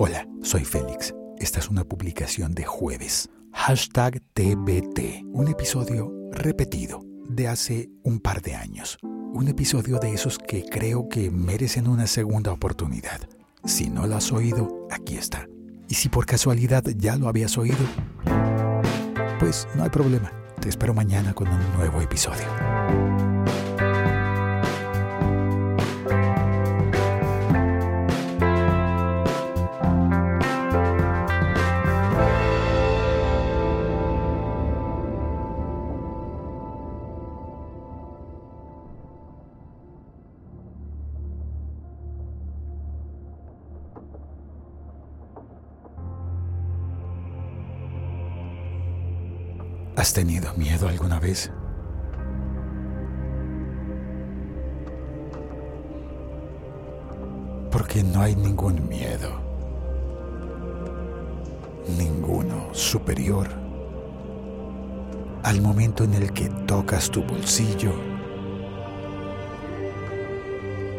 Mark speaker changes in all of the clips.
Speaker 1: Hola, soy Félix. Esta es una publicación de jueves. Hashtag TBT. Un episodio repetido de hace un par de años. Un episodio de esos que creo que merecen una segunda oportunidad. Si no lo has oído, aquí está. Y si por casualidad ya lo habías oído, pues no hay problema. Te espero mañana con un nuevo episodio. Miedo alguna vez? Porque no hay ningún miedo. Ninguno superior al momento en el que tocas tu bolsillo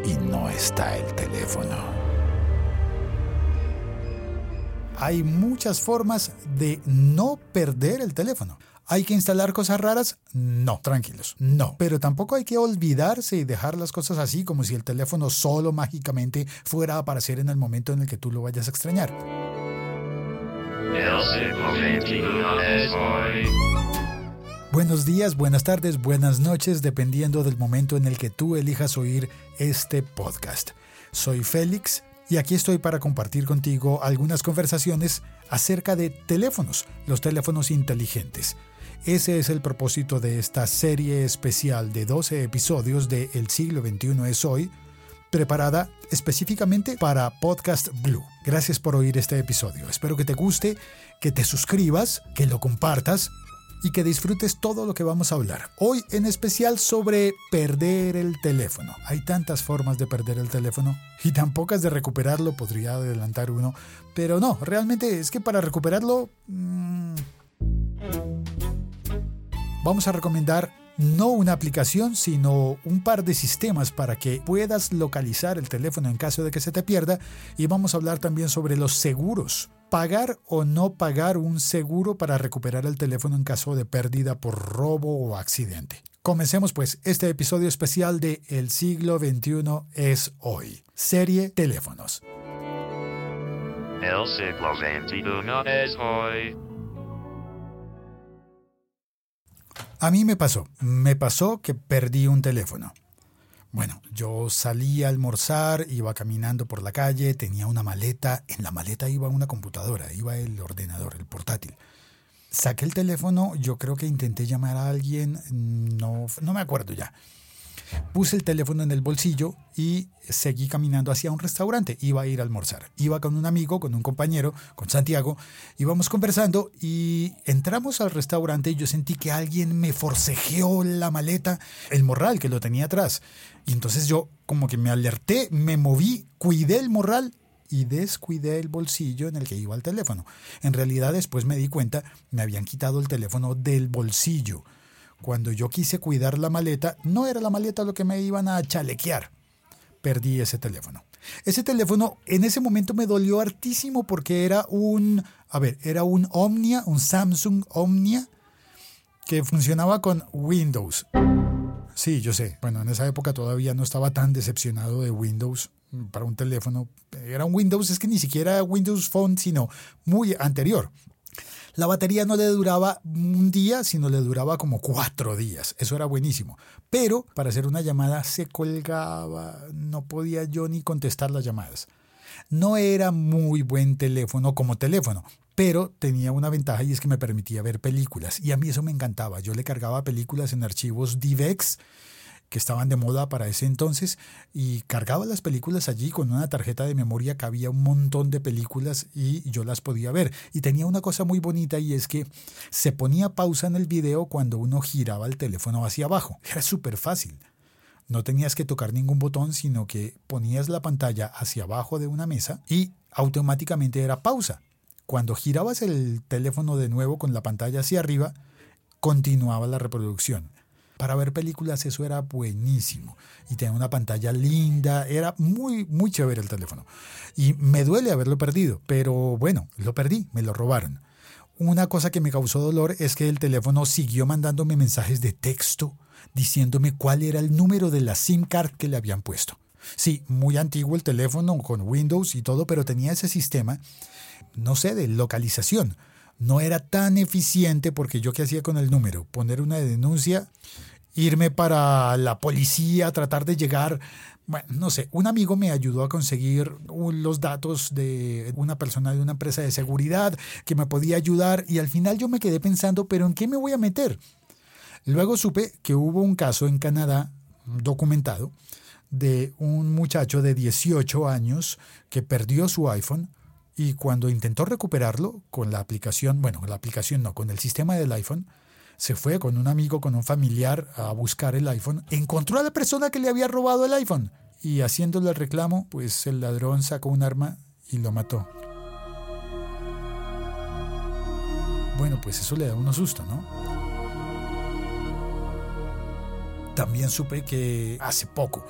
Speaker 1: y no está el teléfono.
Speaker 2: Hay muchas formas de no perder el teléfono. ¿Hay que instalar cosas raras? No, tranquilos, no. Pero tampoco hay que olvidarse y dejar las cosas así como si el teléfono solo mágicamente fuera a aparecer en el momento en el que tú lo vayas a extrañar. Buenos días, buenas tardes, buenas noches, dependiendo del momento en el que tú elijas oír este podcast. Soy Félix y aquí estoy para compartir contigo algunas conversaciones acerca de teléfonos, los teléfonos inteligentes. Ese es el propósito de esta serie especial de 12 episodios de El siglo XXI es hoy, preparada específicamente para Podcast Blue. Gracias por oír este episodio. Espero que te guste, que te suscribas, que lo compartas y que disfrutes todo lo que vamos a hablar. Hoy en especial sobre perder el teléfono. Hay tantas formas de perder el teléfono y tan pocas de recuperarlo, podría adelantar uno, pero no, realmente es que para recuperarlo... Mmm, vamos a recomendar no una aplicación, sino un par de sistemas para que puedas localizar el teléfono en caso de que se te pierda. Y vamos a hablar también sobre los seguros. Pagar o no pagar un seguro para recuperar el teléfono en caso de pérdida por robo o accidente. Comencemos pues este episodio especial de El siglo XXI es hoy. Serie Teléfonos.
Speaker 3: El siglo XXI es hoy.
Speaker 2: A mí me pasó, me pasó que perdí un teléfono. Bueno, yo salí a almorzar, iba caminando por la calle, tenía una maleta, en la maleta iba una computadora, iba el ordenador, el portátil. Saqué el teléfono, yo creo que intenté llamar a alguien, no, no me acuerdo ya. Puse el teléfono en el bolsillo y seguí caminando hacia un restaurante. Iba a ir a almorzar. Iba con un amigo, con un compañero, con Santiago. Íbamos conversando y entramos al restaurante y yo sentí que alguien me forcejeó la maleta, el morral que lo tenía atrás. Y entonces yo como que me alerté, me moví, cuidé el morral y descuidé el bolsillo en el que iba el teléfono. En realidad después me di cuenta, me habían quitado el teléfono del bolsillo. Cuando yo quise cuidar la maleta, no era la maleta lo que me iban a chalequear. Perdí ese teléfono. Ese teléfono en ese momento me dolió hartísimo porque era un, a ver, era un Omnia, un Samsung Omnia que funcionaba con Windows. Sí, yo sé. Bueno, en esa época todavía no estaba tan decepcionado de Windows para un teléfono. Era un Windows, es que ni siquiera Windows Phone, sino muy anterior. La batería no le duraba un día, sino le duraba como cuatro días. Eso era buenísimo. Pero para hacer una llamada se colgaba, no podía yo ni contestar las llamadas. No era muy buen teléfono como teléfono, pero tenía una ventaja y es que me permitía ver películas. Y a mí eso me encantaba. Yo le cargaba películas en archivos DivX que estaban de moda para ese entonces y cargaba las películas allí con una tarjeta de memoria que había un montón de películas y yo las podía ver. Y tenía una cosa muy bonita y es que se ponía pausa en el video cuando uno giraba el teléfono hacia abajo. Era súper fácil. No tenías que tocar ningún botón, sino que ponías la pantalla hacia abajo de una mesa y automáticamente era pausa. Cuando girabas el teléfono de nuevo con la pantalla hacia arriba, continuaba la reproducción. Para ver películas eso era buenísimo. Y tenía una pantalla linda, era muy, muy chévere el teléfono. Y me duele haberlo perdido, pero bueno, lo perdí, me lo robaron. Una cosa que me causó dolor es que el teléfono siguió mandándome mensajes de texto diciéndome cuál era el número de la SIM card que le habían puesto. Sí, muy antiguo el teléfono con Windows y todo, pero tenía ese sistema, no sé, de localización. No era tan eficiente porque yo qué hacía con el número, poner una denuncia, irme para la policía, tratar de llegar, bueno, no sé, un amigo me ayudó a conseguir los datos de una persona de una empresa de seguridad que me podía ayudar y al final yo me quedé pensando, pero ¿en qué me voy a meter? Luego supe que hubo un caso en Canadá documentado de un muchacho de 18 años que perdió su iPhone y cuando intentó recuperarlo con la aplicación, bueno, la aplicación no, con el sistema del iPhone, se fue con un amigo, con un familiar a buscar el iPhone, encontró a la persona que le había robado el iPhone y haciéndole el reclamo, pues el ladrón sacó un arma y lo mató. Bueno, pues eso le da uno susto, ¿no? También supe que hace poco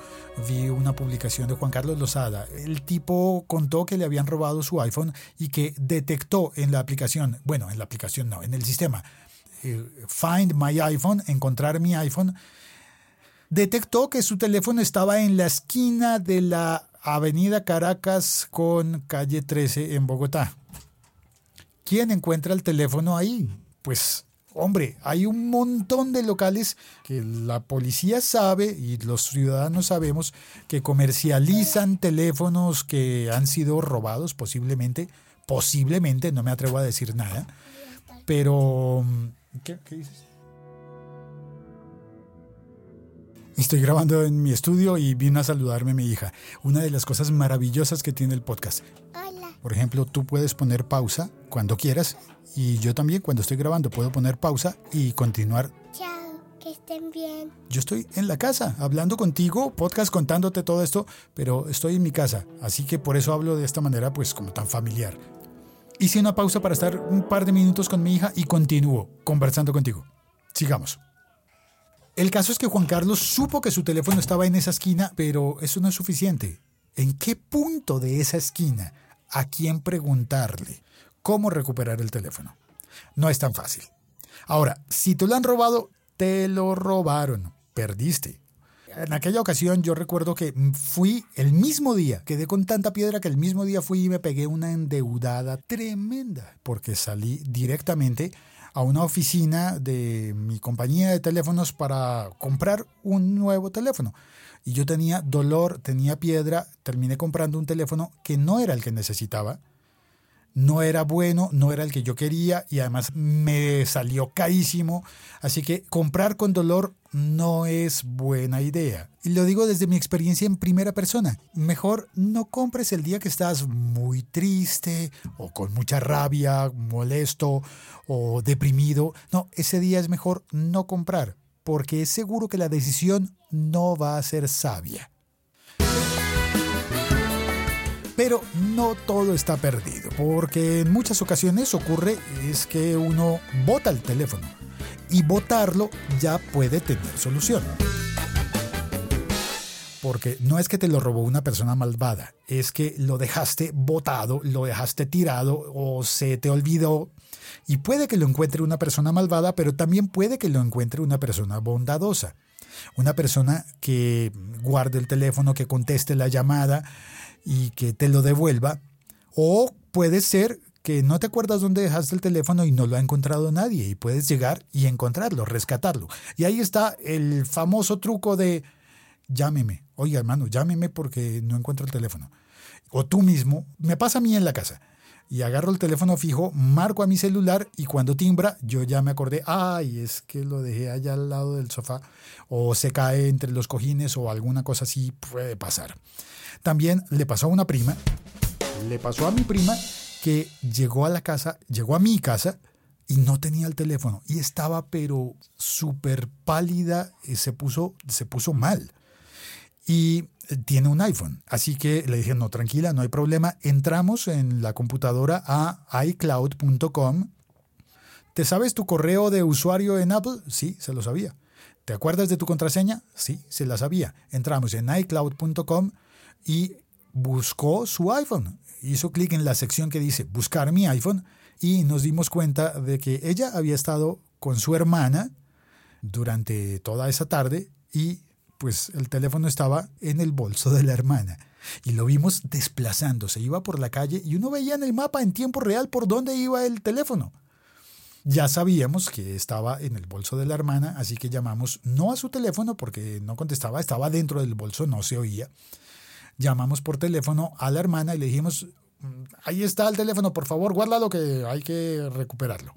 Speaker 2: vi una publicación de Juan Carlos Lozada. El tipo contó que le habían robado su iPhone y que detectó en la aplicación, bueno, en la aplicación no, en el sistema, Find My iPhone, encontrar mi iPhone, detectó que su teléfono estaba en la esquina de la Avenida Caracas con calle 13 en Bogotá. ¿Quién encuentra el teléfono ahí? Pues Hombre, hay un montón de locales que la policía sabe y los ciudadanos sabemos que comercializan teléfonos que han sido robados posiblemente, posiblemente, no me atrevo a decir nada, pero... ¿Qué, qué dices? Estoy grabando en mi estudio y vino a saludarme mi hija. Una de las cosas maravillosas que tiene el podcast.
Speaker 4: Hola.
Speaker 2: Por ejemplo, tú puedes poner pausa cuando quieras y yo también cuando estoy grabando puedo poner pausa y continuar.
Speaker 4: Chao, que estén bien.
Speaker 2: Yo estoy en la casa hablando contigo, podcast contándote todo esto, pero estoy en mi casa, así que por eso hablo de esta manera pues como tan familiar. Hice una pausa para estar un par de minutos con mi hija y continúo conversando contigo. Sigamos. El caso es que Juan Carlos supo que su teléfono estaba en esa esquina, pero eso no es suficiente. ¿En qué punto de esa esquina? ¿A quién preguntarle? cómo recuperar el teléfono. No es tan fácil. Ahora, si te lo han robado, te lo robaron, perdiste. En aquella ocasión yo recuerdo que fui el mismo día, quedé con tanta piedra que el mismo día fui y me pegué una endeudada tremenda, porque salí directamente a una oficina de mi compañía de teléfonos para comprar un nuevo teléfono. Y yo tenía dolor, tenía piedra, terminé comprando un teléfono que no era el que necesitaba no era bueno, no era el que yo quería y además me salió carísimo. Así que comprar con dolor no es buena idea. Y lo digo desde mi experiencia en primera persona. Mejor no compres el día que estás muy triste o con mucha rabia, molesto o deprimido. No, ese día es mejor no comprar porque es seguro que la decisión no va a ser sabia. Pero no todo está perdido, porque en muchas ocasiones ocurre es que uno bota el teléfono y botarlo ya puede tener solución. Porque no es que te lo robó una persona malvada, es que lo dejaste botado, lo dejaste tirado o se te olvidó. Y puede que lo encuentre una persona malvada, pero también puede que lo encuentre una persona bondadosa. Una persona que guarde el teléfono, que conteste la llamada, y que te lo devuelva. O puede ser que no te acuerdas dónde dejaste el teléfono y no lo ha encontrado nadie y puedes llegar y encontrarlo, rescatarlo. Y ahí está el famoso truco de llámeme. Oye, hermano, llámeme porque no encuentro el teléfono. O tú mismo, me pasa a mí en la casa. Y agarro el teléfono fijo, marco a mi celular y cuando timbra, yo ya me acordé, ay, es que lo dejé allá al lado del sofá, o se cae entre los cojines o alguna cosa así puede pasar. También le pasó a una prima, le pasó a mi prima que llegó a la casa, llegó a mi casa y no tenía el teléfono y estaba pero súper pálida y se puso, se puso mal. Y tiene un iPhone, así que le dije, no, tranquila, no hay problema. Entramos en la computadora a iCloud.com. ¿Te sabes tu correo de usuario en Apple? Sí, se lo sabía. ¿Te acuerdas de tu contraseña? Sí, se la sabía. Entramos en iCloud.com y buscó su iPhone. Hizo clic en la sección que dice buscar mi iPhone y nos dimos cuenta de que ella había estado con su hermana durante toda esa tarde y pues el teléfono estaba en el bolso de la hermana. Y lo vimos desplazándose, iba por la calle y uno veía en el mapa en tiempo real por dónde iba el teléfono. Ya sabíamos que estaba en el bolso de la hermana, así que llamamos no a su teléfono porque no contestaba, estaba dentro del bolso, no se oía. Llamamos por teléfono a la hermana y le dijimos, mm, ahí está el teléfono, por favor, guárdalo que hay que recuperarlo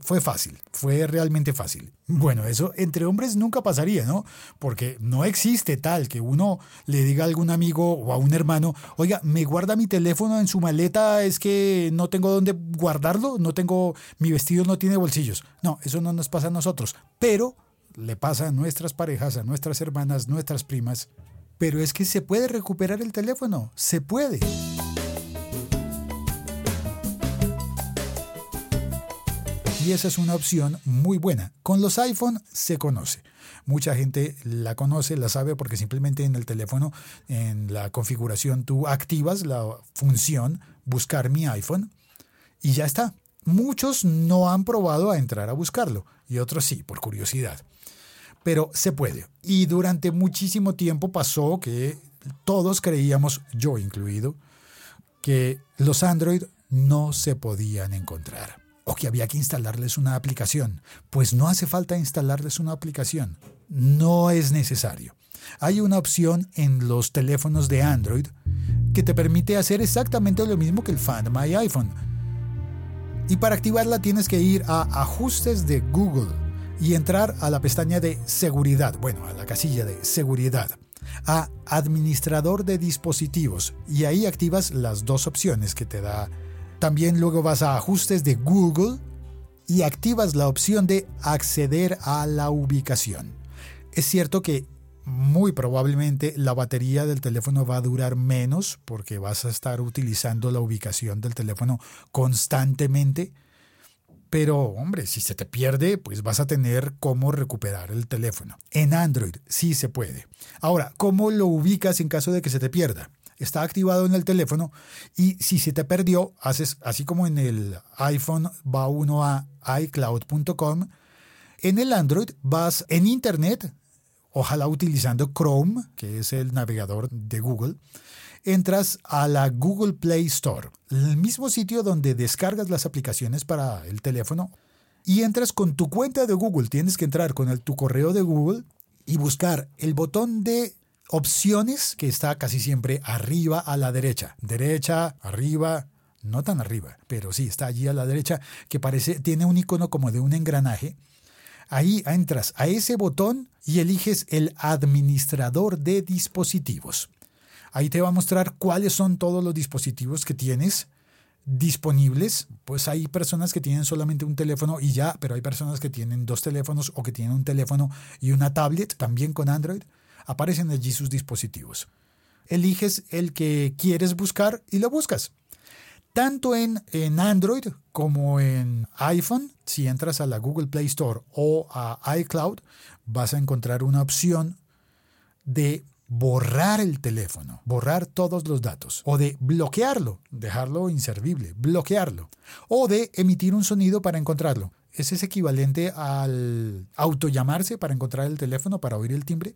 Speaker 2: fue fácil, fue realmente fácil. Bueno, eso entre hombres nunca pasaría, ¿no? Porque no existe tal que uno le diga a algún amigo o a un hermano, oiga, me guarda mi teléfono en su maleta, es que no tengo dónde guardarlo, no tengo, mi vestido no tiene bolsillos. No, eso no nos pasa a nosotros, pero le pasa a nuestras parejas, a nuestras hermanas, nuestras primas. Pero es que se puede recuperar el teléfono, se puede. Y esa es una opción muy buena. Con los iPhone se conoce. Mucha gente la conoce, la sabe porque simplemente en el teléfono, en la configuración, tú activas la función buscar mi iPhone y ya está. Muchos no han probado a entrar a buscarlo y otros sí, por curiosidad. Pero se puede. Y durante muchísimo tiempo pasó que todos creíamos, yo incluido, que los Android no se podían encontrar o que había que instalarles una aplicación. Pues no hace falta instalarles una aplicación. No es necesario. Hay una opción en los teléfonos de Android que te permite hacer exactamente lo mismo que el Find My iPhone. Y para activarla tienes que ir a Ajustes de Google y entrar a la pestaña de Seguridad, bueno, a la casilla de Seguridad, a Administrador de dispositivos y ahí activas las dos opciones que te da también luego vas a ajustes de Google y activas la opción de acceder a la ubicación. Es cierto que muy probablemente la batería del teléfono va a durar menos porque vas a estar utilizando la ubicación del teléfono constantemente. Pero, hombre, si se te pierde, pues vas a tener cómo recuperar el teléfono. En Android sí se puede. Ahora, ¿cómo lo ubicas en caso de que se te pierda? Está activado en el teléfono y si se te perdió, haces así como en el iPhone va uno a iCloud.com, en el Android vas en Internet, ojalá utilizando Chrome, que es el navegador de Google, entras a la Google Play Store, el mismo sitio donde descargas las aplicaciones para el teléfono, y entras con tu cuenta de Google. Tienes que entrar con el, tu correo de Google y buscar el botón de opciones que está casi siempre arriba a la derecha. Derecha, arriba, no tan arriba, pero sí está allí a la derecha, que parece, tiene un icono como de un engranaje. Ahí entras a ese botón y eliges el administrador de dispositivos. Ahí te va a mostrar cuáles son todos los dispositivos que tienes disponibles. Pues hay personas que tienen solamente un teléfono y ya, pero hay personas que tienen dos teléfonos o que tienen un teléfono y una tablet también con Android aparecen allí sus dispositivos. Eliges el que quieres buscar y lo buscas. Tanto en, en Android como en iPhone, si entras a la Google Play Store o a iCloud, vas a encontrar una opción de borrar el teléfono, borrar todos los datos, o de bloquearlo, dejarlo inservible, bloquearlo, o de emitir un sonido para encontrarlo. Ese es equivalente al autollamarse para encontrar el teléfono, para oír el timbre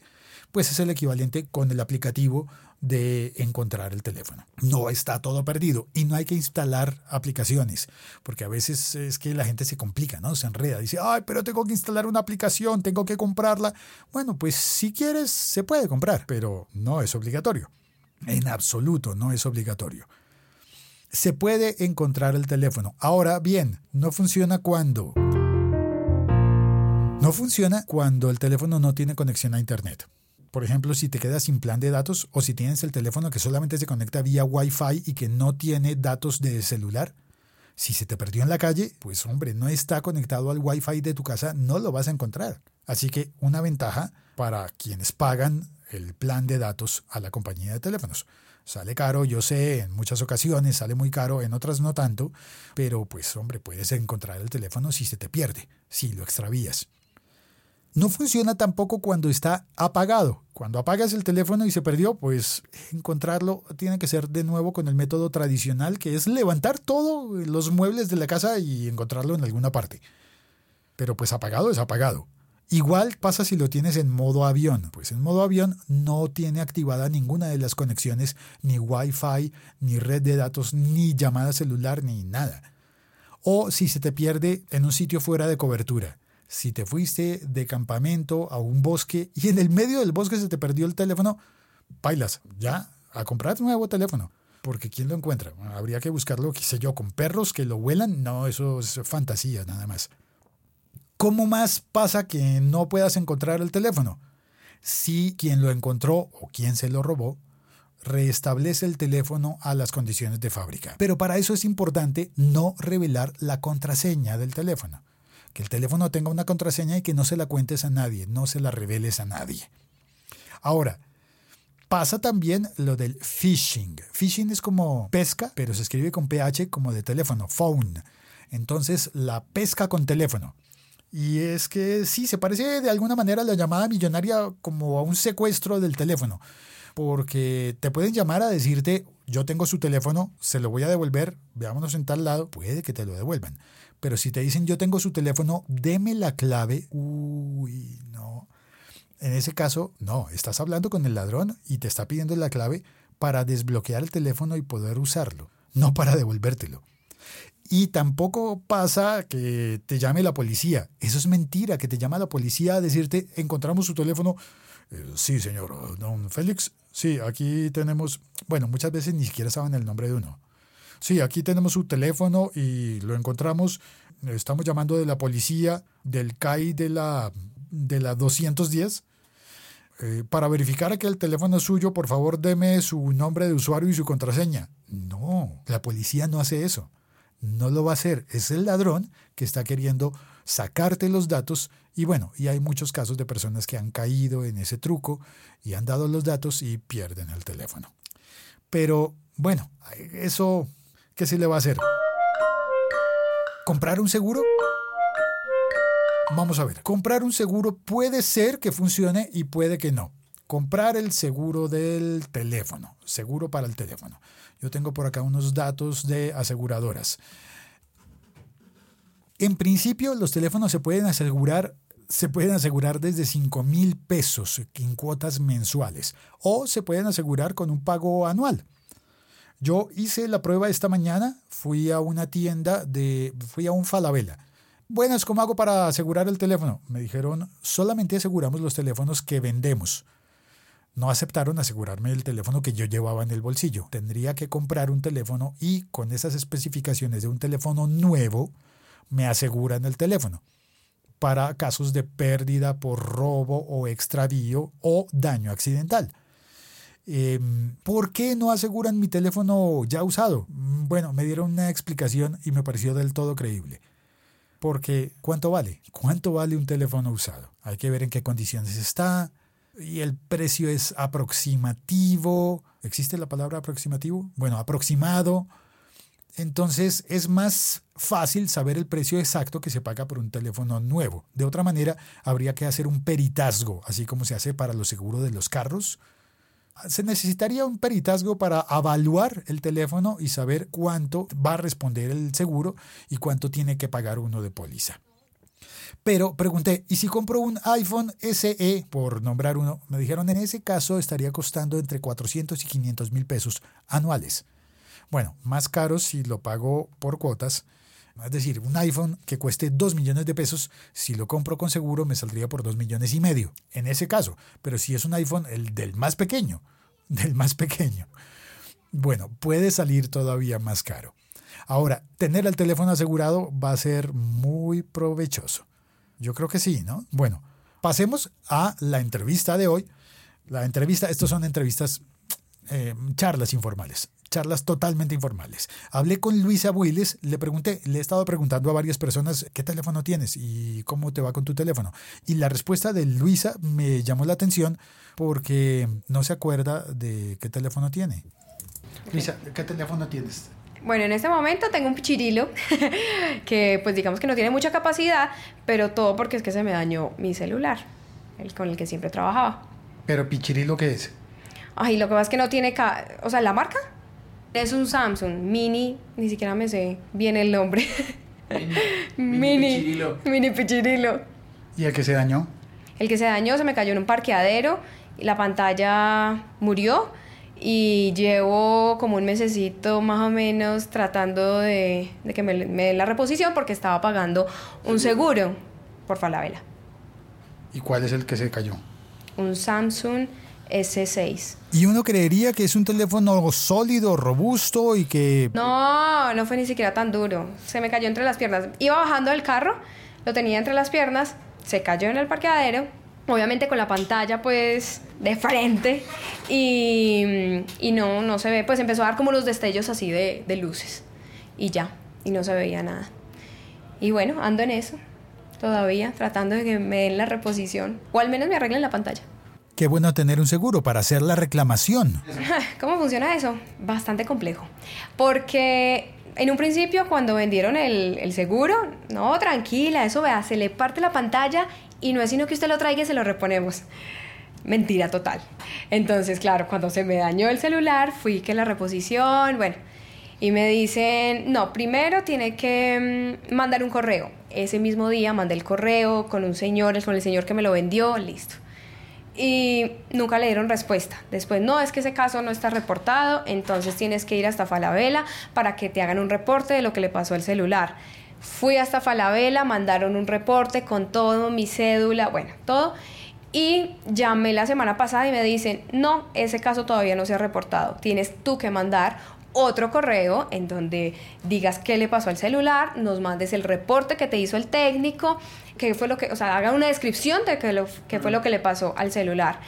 Speaker 2: pues es el equivalente con el aplicativo de encontrar el teléfono. No está todo perdido y no hay que instalar aplicaciones, porque a veces es que la gente se complica, ¿no? Se enreda, dice, ay, pero tengo que instalar una aplicación, tengo que comprarla. Bueno, pues si quieres, se puede comprar, pero no es obligatorio. En absoluto no es obligatorio. Se puede encontrar el teléfono. Ahora bien, no funciona cuando... No funciona cuando el teléfono no tiene conexión a Internet por ejemplo, si te quedas sin plan de datos o si tienes el teléfono que solamente se conecta vía Wi-Fi y que no tiene datos de celular, si se te perdió en la calle, pues hombre, no está conectado al Wi-Fi de tu casa, no lo vas a encontrar. Así que una ventaja para quienes pagan el plan de datos a la compañía de teléfonos. Sale caro, yo sé, en muchas ocasiones sale muy caro, en otras no tanto, pero pues hombre, puedes encontrar el teléfono si se te pierde, si lo extravías. No funciona tampoco cuando está apagado. Cuando apagas el teléfono y se perdió, pues encontrarlo tiene que ser de nuevo con el método tradicional, que es levantar todos los muebles de la casa y encontrarlo en alguna parte. Pero pues apagado es apagado. Igual pasa si lo tienes en modo avión. Pues en modo avión no tiene activada ninguna de las conexiones, ni Wi-Fi, ni red de datos, ni llamada celular, ni nada. O si se te pierde en un sitio fuera de cobertura si te fuiste de campamento a un bosque y en el medio del bosque se te perdió el teléfono, bailas, ya, a comprar un nuevo teléfono. Porque ¿quién lo encuentra? habría que buscarlo, qué sé yo, con perros que lo vuelan. No, eso es fantasía nada más. ¿Cómo más pasa que no puedas encontrar el teléfono? Si quien lo encontró o quien se lo robó reestablece el teléfono a las condiciones de fábrica. Pero para eso es importante no revelar la contraseña del teléfono que el teléfono tenga una contraseña y que no se la cuentes a nadie, no se la reveles a nadie. Ahora, pasa también lo del phishing. Phishing es como pesca, pero se escribe con PH como de teléfono, phone. Entonces, la pesca con teléfono. Y es que sí, se parece de alguna manera a la llamada millonaria como a un secuestro del teléfono. Porque te pueden llamar a decirte, yo tengo su teléfono, se lo voy a devolver, veámonos en tal lado, puede que te lo devuelvan. Pero si te dicen yo tengo su teléfono, deme la clave, uy, no. En ese caso, no, estás hablando con el ladrón y te está pidiendo la clave para desbloquear el teléfono y poder usarlo, no para devolvértelo. Y tampoco pasa que te llame la policía. Eso es mentira, que te llama la policía a decirte, encontramos su teléfono. Eh, sí, señor, don Félix. Sí, aquí tenemos, bueno, muchas veces ni siquiera saben el nombre de uno. Sí, aquí tenemos su teléfono y lo encontramos. Estamos llamando de la policía del CAI de la, de la 210. Eh, para verificar que el teléfono es suyo, por favor deme su nombre de usuario y su contraseña. No, la policía no hace eso. No lo va a hacer. Es el ladrón que está queriendo sacarte los datos y bueno, y hay muchos casos de personas que han caído en ese truco y han dado los datos y pierden el teléfono. Pero bueno, eso ¿qué se le va a hacer? ¿Comprar un seguro? Vamos a ver, comprar un seguro puede ser que funcione y puede que no. Comprar el seguro del teléfono, seguro para el teléfono. Yo tengo por acá unos datos de aseguradoras. En principio, los teléfonos se pueden asegurar se pueden asegurar desde 5 mil pesos en cuotas mensuales o se pueden asegurar con un pago anual. Yo hice la prueba esta mañana, fui a una tienda de, fui a un Falabella. Buenas, ¿cómo hago para asegurar el teléfono? Me dijeron, solamente aseguramos los teléfonos que vendemos. No aceptaron asegurarme el teléfono que yo llevaba en el bolsillo. Tendría que comprar un teléfono y con esas especificaciones de un teléfono nuevo, me aseguran el teléfono para casos de pérdida por robo o extravío o daño accidental. Em, ¿Por qué no aseguran mi teléfono ya usado? Mm, bueno, me dieron una explicación y me pareció del todo creíble. Porque, ¿cuánto vale? ¿Cuánto vale un teléfono usado? Hay que ver en qué condiciones está. Y el precio es aproximativo. ¿Existe la palabra aproximativo? Bueno, aproximado. Entonces es más fácil saber el precio exacto que se paga por un teléfono nuevo. De otra manera, habría que hacer un peritazgo, así como se hace para los seguros de los carros se necesitaría un peritazgo para evaluar el teléfono y saber cuánto va a responder el seguro y cuánto tiene que pagar uno de póliza. Pero pregunté, ¿y si compro un iPhone SE, por nombrar uno? Me dijeron, en ese caso estaría costando entre 400 y 500 mil pesos anuales. Bueno, más caro si lo pago por cuotas. Es decir, un iPhone que cueste 2 millones de pesos, si lo compro con seguro me saldría por 2 millones y medio, en ese caso. Pero si es un iPhone, el del más pequeño, del más pequeño, bueno, puede salir todavía más caro. Ahora, tener el teléfono asegurado va a ser muy provechoso. Yo creo que sí, ¿no? Bueno, pasemos a la entrevista de hoy. La entrevista, estos son entrevistas, eh, charlas informales charlas totalmente informales. Hablé con Luisa Builes, le pregunté, le he estado preguntando a varias personas qué teléfono tienes y cómo te va con tu teléfono. Y la respuesta de Luisa me llamó la atención porque no se acuerda de qué teléfono tiene. Luisa, ¿qué teléfono tienes?
Speaker 5: Bueno, en este momento tengo un pichirilo que pues digamos que no tiene mucha capacidad, pero todo porque es que se me dañó mi celular, el con el que siempre trabajaba.
Speaker 2: Pero Pichirilo, ¿qué es?
Speaker 5: Ay, lo que pasa es que no tiene... ca- O sea, ¿la marca? Es un Samsung Mini, ni siquiera me sé bien el nombre. Mini. Mini pichirilo.
Speaker 2: ¿Y el que se dañó?
Speaker 5: El que se dañó se me cayó en un parqueadero y la pantalla murió y llevo como un mesecito más o menos tratando de, de que me, me den la reposición porque estaba pagando un seguro por Falabella.
Speaker 2: ¿Y cuál es el que se cayó?
Speaker 5: Un Samsung S6.
Speaker 2: Y uno creería que es un teléfono sólido, robusto y que...
Speaker 5: No, no fue ni siquiera tan duro. Se me cayó entre las piernas. Iba bajando del carro, lo tenía entre las piernas, se cayó en el parqueadero, obviamente con la pantalla pues de frente y, y no, no se ve, pues empezó a dar como unos destellos así de, de luces y ya, y no se veía nada. Y bueno, ando en eso todavía, tratando de que me den la reposición o al menos me arreglen la pantalla.
Speaker 2: Qué bueno tener un seguro para hacer la reclamación.
Speaker 5: ¿Cómo funciona eso? Bastante complejo. Porque en un principio, cuando vendieron el, seguro, no, tranquila, eso vea, se le parte la pantalla y no es sino que usted lo traiga y se lo reponemos. Mentira total. Entonces, claro, cuando se me dañó el celular, fui que la reposición, bueno, y me dicen, no, primero tiene que mm, mandar un correo. Ese mismo día mandé el correo con un señor, con el señor que me lo vendió, listo y nunca le dieron respuesta. Después, no, es que ese caso no está reportado, entonces tienes que ir hasta Falabella para que te hagan un reporte de lo que le pasó al celular. Fui hasta Falabella, mandaron un reporte con todo, mi cédula, bueno, todo. Y llamé la semana pasada y me dicen, no, ese caso todavía no se ha reportado. Tienes tú que mandar otro correo en donde digas qué le pasó al celular, nos mandes el reporte que te hizo el técnico, qué fue lo que, o sea, haga una descripción de qué, lo, qué fue lo que le pasó al celular.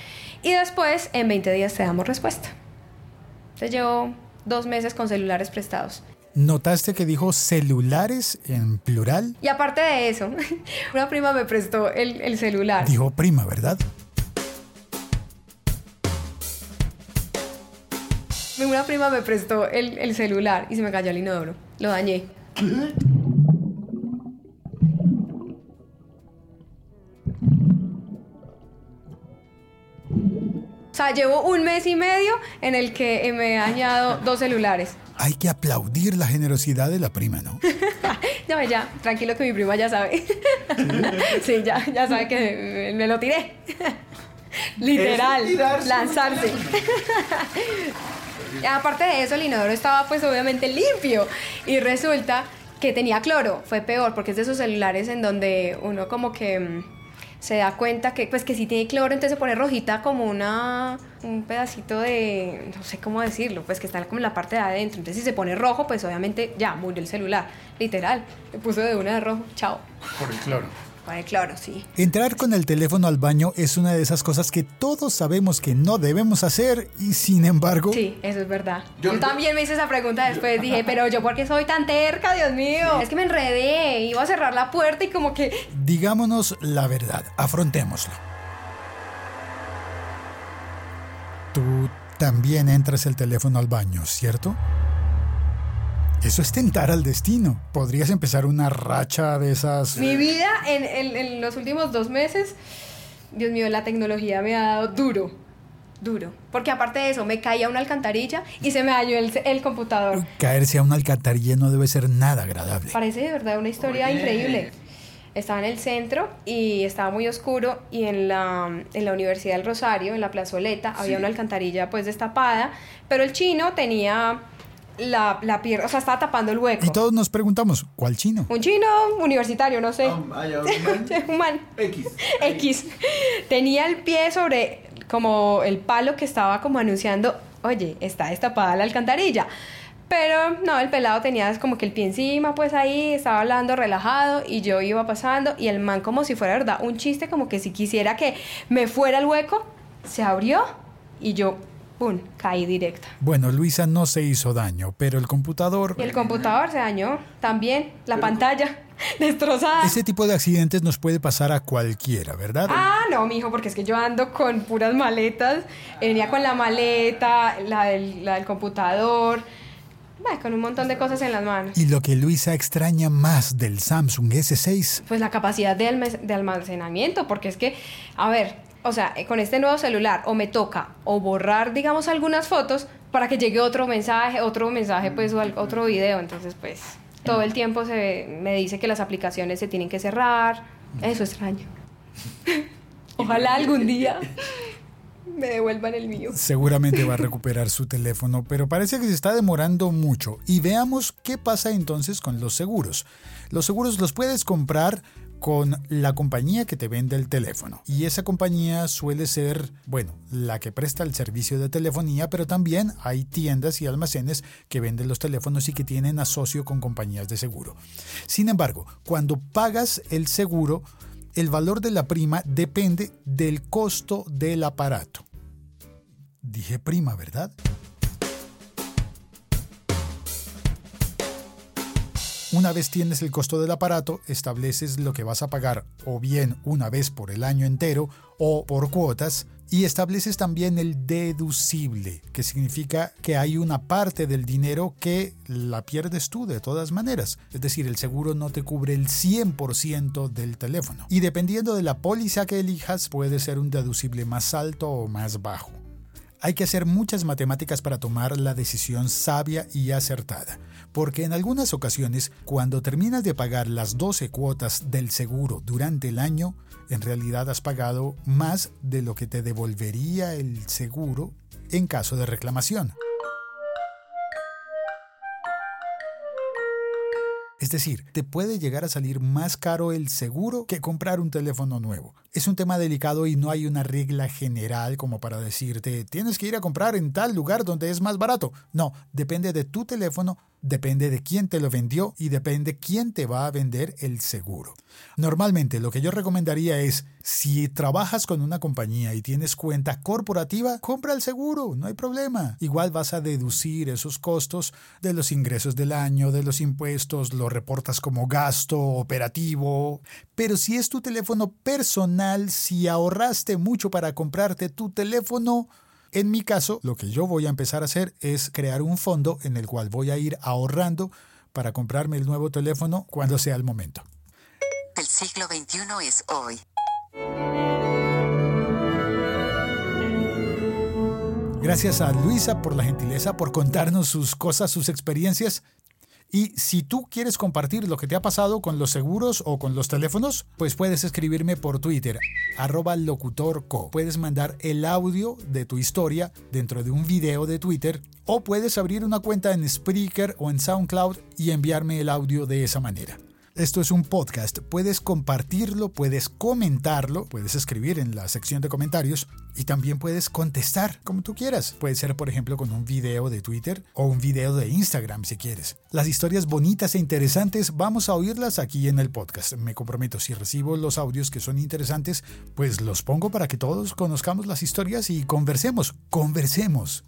Speaker 5: Y después, en 20 días te damos respuesta. Entonces llevo dos meses con celulares prestados.
Speaker 2: ¿Notaste que dijo celulares en plural?
Speaker 5: Y aparte de eso, una prima me prestó el, el celular.
Speaker 2: Dijo prima, ¿verdad?
Speaker 5: Una prima me prestó el, el celular y se me cayó el inodoro. Lo dañé. O sea, llevo un mes y medio en el que me he dañado dos celulares.
Speaker 2: Hay que aplaudir la generosidad de la prima, ¿no?
Speaker 5: No, ya, tranquilo que mi prima ya sabe. Sí, ya, ya sabe que me, me lo tiré. Literal, lanzarse. Aparte de eso, el inodoro estaba pues obviamente limpio y resulta que tenía cloro. Fue peor porque es de esos celulares en donde uno como que mm, se da cuenta que pues que si tiene cloro entonces se pone rojita como una un pedacito de no sé cómo decirlo, pues que está como en la parte de adentro. Entonces si se pone rojo, pues obviamente ya murió el celular. Literal, me puso de una de rojo. Chao.
Speaker 2: Por el cloro.
Speaker 5: Con el cloro, sí.
Speaker 2: Entrar con el teléfono al baño es una de esas cosas que todos sabemos que no debemos hacer y sin embargo...
Speaker 5: Sí, eso es verdad. Yo, también me hice esa pregunta después. Dije, pero yo, ¿por qué soy tan terca, Dios mío? Es que me enredé. Iba a cerrar la puerta y como que.
Speaker 2: Digámonos la verdad, afrontémoslo. Tú también entras el teléfono al baño, ¿cierto? Eso es tentar al destino. Podrías empezar una racha de esas...
Speaker 5: Mi vida en, en- en los últimos dos meses, Dios mío, la tecnología me ha dado duro. Duro. Porque aparte de eso, me caía una alcantarilla y se me dañó el, el computador.
Speaker 2: Caerse a una alcantarilla no debe ser nada agradable.
Speaker 5: Parece de verdad una historia increíble. Estaba en el centro y estaba muy oscuro y en la, en la Universidad del Rosario, en la plazoleta, había una alcantarilla pues destapada, pero el chino tenía la, la pierna, o sea, estaba tapando el hueco.
Speaker 2: Y todos nos preguntamos, ¿cuál chino?
Speaker 5: Un chino universitario, no sé. un man.
Speaker 6: X.
Speaker 5: X. Tenía el pie sobre como el palo que estaba como anunciando, oye, está destapada la alcantarilla. Pero no, el pelado tenía como que el pie encima, pues ahí, estaba hablando relajado y yo iba pasando y el man como si fuera verdad un chiste, como que si quisiera que me fuera el hueco, se abrió y yo, ¡pum!, caí directa.
Speaker 2: Bueno, Luisa no se hizo daño, pero el computador...
Speaker 5: Y el computador se dañó también, la pantalla destrozada.
Speaker 2: Ese tipo de accidentes nos puede pasar a cualquiera, ¿verdad?
Speaker 5: Ah, no, mijo, porque es que yo ando con puras maletas. Venía con la maleta, la del, la del computador. Con un montón de cosas en las manos.
Speaker 2: Y lo que Luisa extraña más del Samsung S6
Speaker 5: Pues la capacidad de almacenamiento, porque es que, a ver, o sea, eh, con este nuevo celular o me toca o borrar, digamos, algunas fotos para que llegue otro mensaje, otro mensaje, pues, o al- otro video. Entonces, pues, todo el tiempo se me dice que las aplicaciones se tienen que cerrar. Eso extraño. Ojalá algún día me devuelvan el mío.
Speaker 2: seguramente va a recuperar su teléfono, pero parece que se está demorando mucho. Y veamos qué pasa entonces con los seguros. Los seguros los puedes comprar con la compañía que te vende el teléfono. Y esa compañía suele ser, bueno, la que presta el servicio de telefonía, pero también hay tiendas y almacenes que venden los teléfonos y que tienen asocio con compañías de seguro. Sin embargo, cuando pagas el seguro, el valor de la prima depende del costo del aparato. Dije prima, ¿verdad? Una vez tienes el costo del aparato, estableces lo que vas a pagar o bien una vez por el año entero o por cuotas y estableces también el deducible, que significa que hay una parte del dinero que la pierdes tú de todas maneras. Es decir, el seguro no te cubre el 100% del teléfono. Y dependiendo de la póliza que elijas, puede ser un deducible más alto o más bajo. Hay que hacer muchas matemáticas para tomar la decisión sabia y acertada, porque en algunas ocasiones, cuando terminas de pagar las 12 cuotas del seguro durante el año, en realidad has pagado más de lo que te devolvería el seguro en caso de reclamación. Es decir, te puede llegar a salir más caro el seguro que comprar un teléfono nuevo. Es un tema delicado y no hay una regla general como para decirte tienes que ir a comprar en tal lugar donde es más barato. No, depende de tu teléfono, depende de quién te lo vendió y depende quién te va a vender el seguro. Normalmente lo que yo recomendaría es si trabajas con una compañía y tienes cuenta corporativa, compra el seguro, no hay problema. Igual vas a deducir esos costos de los ingresos del año, de los impuestos, lo reportas como gasto operativo. Pero si es tu teléfono personal, si ahorraste mucho para comprarte tu teléfono, en mi caso, lo que yo voy a empezar a hacer es crear un fondo en el cual voy a ir ahorrando para comprarme el nuevo teléfono cuando sea el momento.
Speaker 6: El siglo XXI es hoy.
Speaker 2: Gracias a Luisa por la gentileza, por contarnos sus cosas, sus experiencias. Y si tú quieres compartir lo que te ha pasado con los seguros o con los teléfonos, pues puedes escribirme por Twitter, arroba locutorco. Puedes mandar el audio de tu historia dentro de un video de Twitter o puedes abrir una cuenta en Spreaker o en SoundCloud y enviarme el audio de esa manera. Esto es un podcast, puedes compartirlo, puedes comentarlo, puedes escribir en la sección de comentarios y también puedes contestar como tú quieras. Puede ser, por ejemplo, con un video de Twitter o un video de Instagram si quieres. Las historias bonitas e interesantes vamos a oírlas aquí en el podcast. Me comprometo, si recibo los audios que son interesantes, pues los pongo para que todos conozcamos las historias y conversemos, conversemos.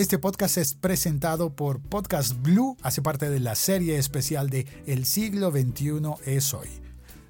Speaker 2: Este podcast es presentado por Podcast Blue, hace parte de la serie especial de El siglo XXI es hoy.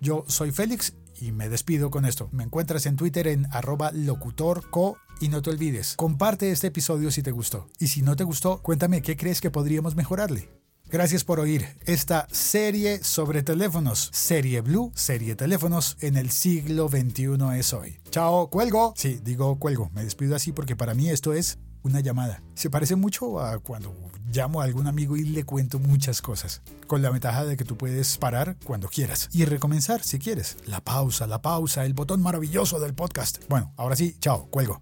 Speaker 2: Yo soy Félix y me despido con esto. Me encuentras en Twitter en arroba locutorco y no te olvides, comparte este episodio si te gustó. Y si no te gustó, cuéntame qué crees que podríamos mejorarle. Gracias por oír esta serie sobre teléfonos, serie Blue, serie teléfonos en el siglo XXI es hoy. Chao, cuelgo. Sí, digo cuelgo, me despido así porque para mí esto es una llamada. Se parece mucho a cuando llamo a algún amigo y le cuento muchas cosas, con la ventaja de que tú puedes parar cuando quieras y recomenzar si quieres. La pausa, la pausa, el botón maravilloso del podcast. Bueno, ahora sí, chao, cuelgo.